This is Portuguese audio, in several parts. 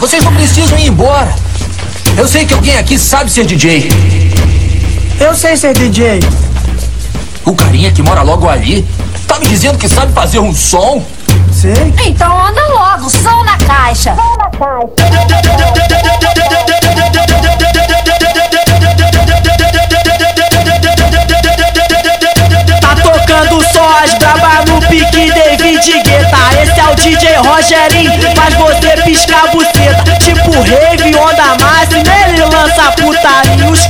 Vocês não precisam ir embora. Eu sei que alguém aqui sabe ser DJ. Eu sei ser DJ. O carinha que mora logo ali tá me dizendo que sabe fazer um som? Sei. Então anda logo, som na caixa. Som na Tá tocando só as braba no pique David Guetta. Esse é o DJ Rogerinho, faz você piscar a passarinhos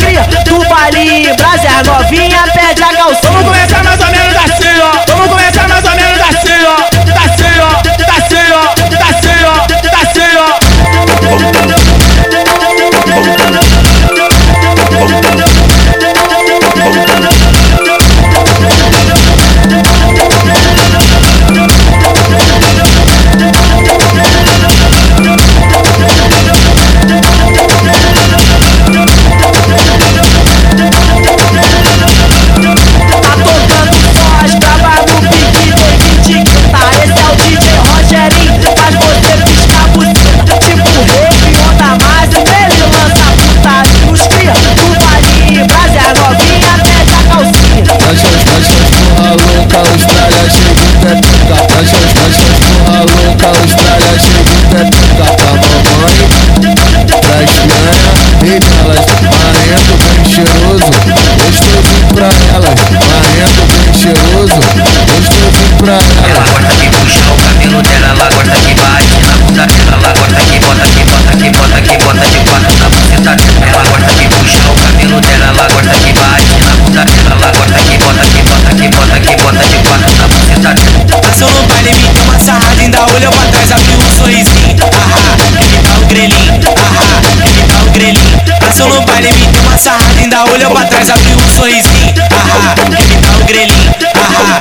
Ela gosta que puxa o cabelo dela, ela gosta que bate na bunda dela, ela gosta que bota, que bota, que bota, que bota de quatro na buceta dela. Ela gosta que puxa o cabelo dela, ela gosta que bate na bunda dela, ela gosta que bota, que bota, que bota, que bota de quatro na buceta dela. Passou no baile, me deu uma sarrada, ainda olhou pra trás, abriu um sorrisinho. Ahá, ele tá o grelhinho. Ahá, ele tá o grelhinho. Passou no baile, me deu uma sarrada, ainda olhou pra trás, abriu um sorrisinho. Ahá, ele tá o grelhinho. Ahá,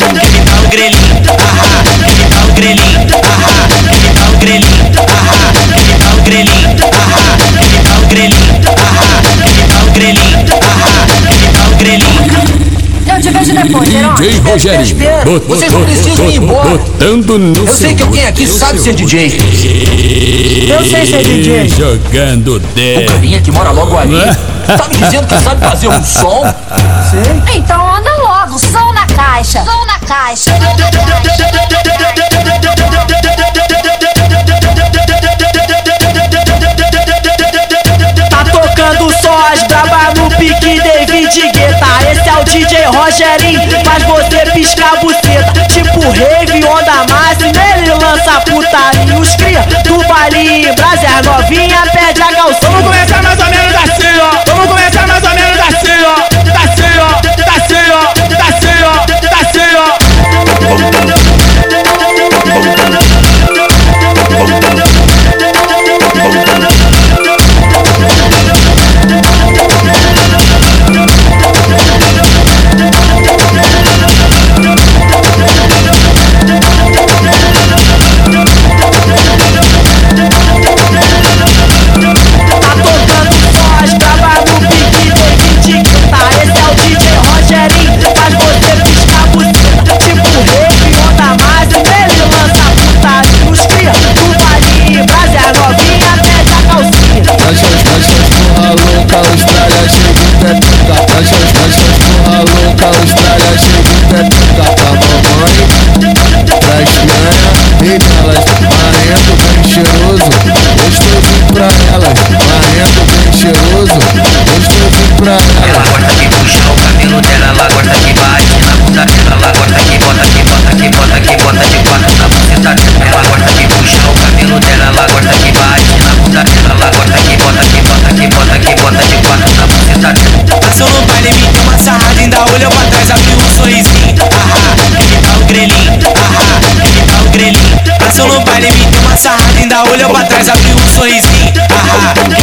Bot- Vocês não precisam ir embora. Botando no Eu sei que alguém aqui sabe ser DJ. Eu sei ser DJ. Jogando O 10. carinha que mora logo ali tá me dizendo que sabe fazer um som? Sei. Então anda logo, som na caixa. Som na caixa. Som na Rogerinho, faz você piscar buceta. Tipo rave, onda máxima, ele lança putaria. Olhou pra trás, abriu um sorrisinho. Ele